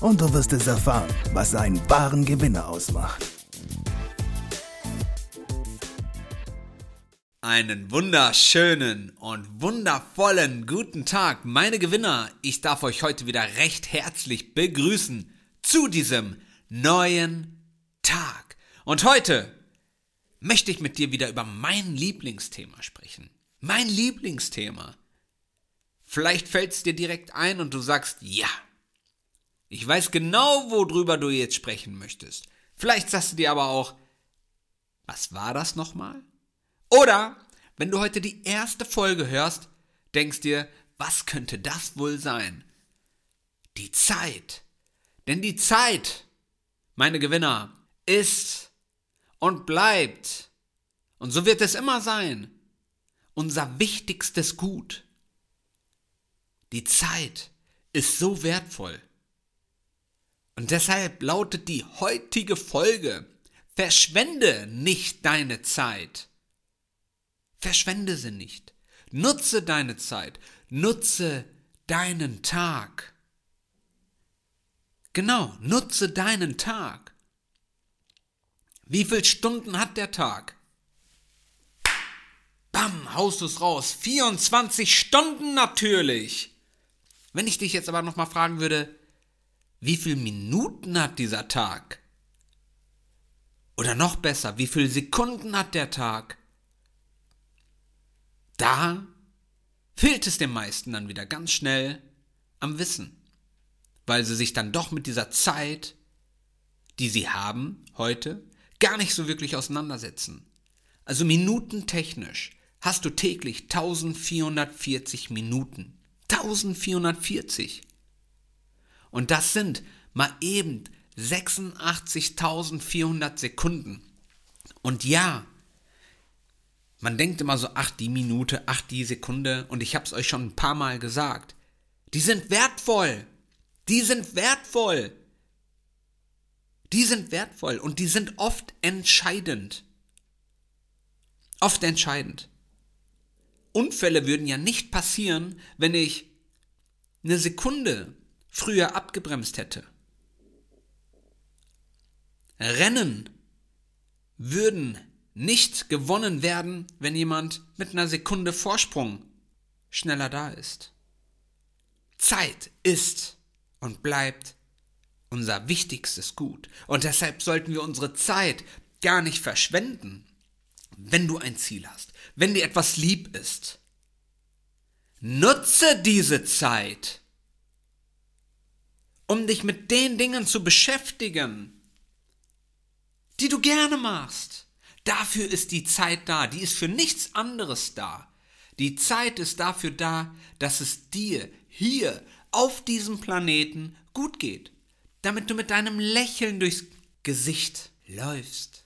und du wirst es erfahren, was einen wahren Gewinner ausmacht. Einen wunderschönen und wundervollen guten Tag, meine Gewinner. Ich darf euch heute wieder recht herzlich begrüßen zu diesem neuen Tag. Und heute möchte ich mit dir wieder über mein Lieblingsthema sprechen. Mein Lieblingsthema. Vielleicht fällt es dir direkt ein und du sagst, ja, ich weiß genau, worüber du jetzt sprechen möchtest. Vielleicht sagst du dir aber auch, was war das nochmal? Oder, wenn du heute die erste Folge hörst, denkst dir, was könnte das wohl sein? Die Zeit. Denn die Zeit, meine Gewinner, ist und bleibt, und so wird es immer sein, unser wichtigstes Gut. Die Zeit ist so wertvoll. Und deshalb lautet die heutige Folge, verschwende nicht deine Zeit. Verschwende sie nicht. Nutze deine Zeit. Nutze deinen Tag. Genau, nutze deinen Tag. Wie viele Stunden hat der Tag? Bam, haust es raus. 24 Stunden natürlich. Wenn ich dich jetzt aber nochmal fragen würde, wie viele Minuten hat dieser Tag? Oder noch besser, wie viele Sekunden hat der Tag? Da fehlt es den meisten dann wieder ganz schnell am Wissen, weil sie sich dann doch mit dieser Zeit, die sie haben heute, gar nicht so wirklich auseinandersetzen. Also minutentechnisch hast du täglich 1440 Minuten. 1440. Und das sind mal eben 86.400 Sekunden. Und ja, man denkt immer so, ach die Minute, ach die Sekunde, und ich habe es euch schon ein paar Mal gesagt. Die sind wertvoll. Die sind wertvoll. Die sind wertvoll und die sind oft entscheidend. Oft entscheidend. Unfälle würden ja nicht passieren, wenn ich eine Sekunde früher abgebremst hätte. Rennen würden nicht gewonnen werden, wenn jemand mit einer Sekunde Vorsprung schneller da ist. Zeit ist und bleibt unser wichtigstes Gut. Und deshalb sollten wir unsere Zeit gar nicht verschwenden, wenn du ein Ziel hast, wenn dir etwas lieb ist. Nutze diese Zeit um dich mit den Dingen zu beschäftigen, die du gerne machst. Dafür ist die Zeit da, die ist für nichts anderes da. Die Zeit ist dafür da, dass es dir hier auf diesem Planeten gut geht, damit du mit deinem Lächeln durchs Gesicht läufst.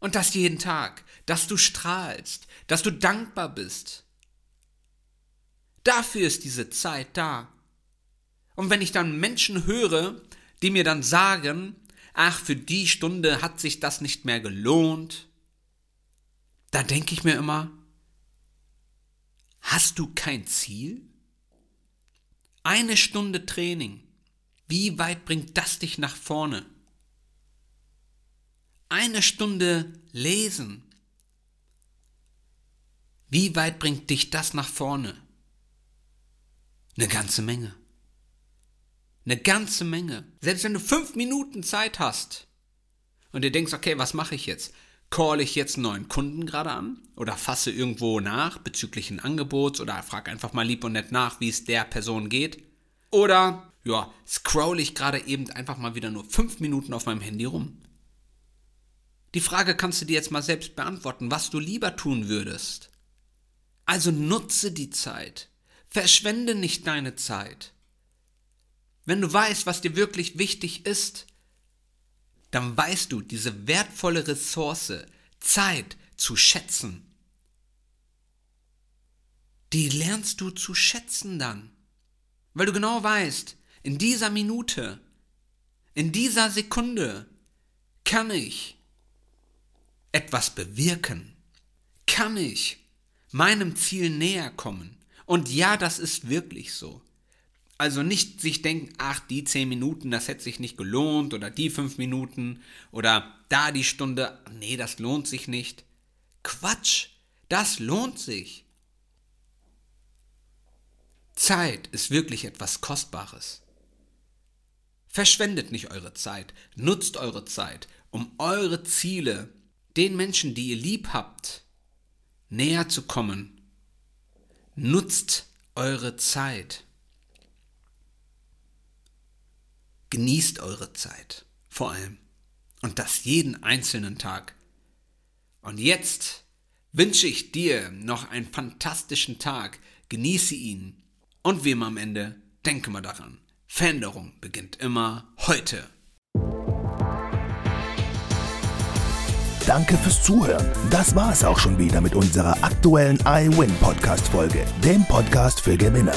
Und das jeden Tag, dass du strahlst, dass du dankbar bist. Dafür ist diese Zeit da. Und wenn ich dann Menschen höre, die mir dann sagen, ach, für die Stunde hat sich das nicht mehr gelohnt, da denke ich mir immer, hast du kein Ziel? Eine Stunde Training, wie weit bringt das dich nach vorne? Eine Stunde lesen, wie weit bringt dich das nach vorne? Eine ganze Menge. Eine ganze Menge. Selbst wenn du fünf Minuten Zeit hast und dir denkst, okay, was mache ich jetzt? Call ich jetzt einen neuen Kunden gerade an oder fasse irgendwo nach bezüglich ein Angebots oder frag einfach mal lieb und nett nach, wie es der Person geht? Oder, ja, scroll ich gerade eben einfach mal wieder nur fünf Minuten auf meinem Handy rum? Die Frage kannst du dir jetzt mal selbst beantworten, was du lieber tun würdest. Also nutze die Zeit. Verschwende nicht deine Zeit. Wenn du weißt, was dir wirklich wichtig ist, dann weißt du diese wertvolle Ressource, Zeit zu schätzen. Die lernst du zu schätzen dann, weil du genau weißt, in dieser Minute, in dieser Sekunde kann ich etwas bewirken, kann ich meinem Ziel näher kommen. Und ja, das ist wirklich so. Also nicht sich denken, ach, die zehn Minuten, das hätte sich nicht gelohnt oder die fünf Minuten oder da die Stunde, nee, das lohnt sich nicht. Quatsch, das lohnt sich. Zeit ist wirklich etwas Kostbares. Verschwendet nicht eure Zeit, nutzt eure Zeit, um eure Ziele den Menschen, die ihr lieb habt, näher zu kommen. Nutzt eure Zeit. Genießt eure Zeit, vor allem. Und das jeden einzelnen Tag. Und jetzt wünsche ich dir noch einen fantastischen Tag. Genieße ihn. Und wie immer am Ende, denke mal daran. Veränderung beginnt immer heute. Danke fürs Zuhören. Das war es auch schon wieder mit unserer aktuellen iWin Podcast Folge, dem Podcast für Gewinner.